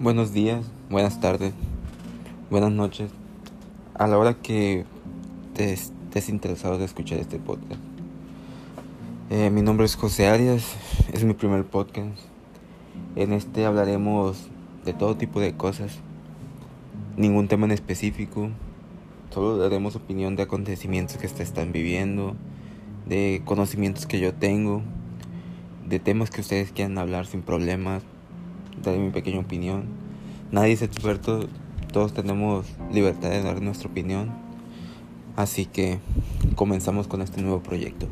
Buenos días, buenas tardes, buenas noches. A la hora que te estés interesado de escuchar este podcast. Eh, mi nombre es José Arias, es mi primer podcast. En este hablaremos de todo tipo de cosas, ningún tema en específico. Solo daremos opinión de acontecimientos que se están viviendo, de conocimientos que yo tengo, de temas que ustedes quieran hablar sin problemas daré mi pequeña opinión. Nadie es experto, todos tenemos libertad de dar nuestra opinión. Así que comenzamos con este nuevo proyecto.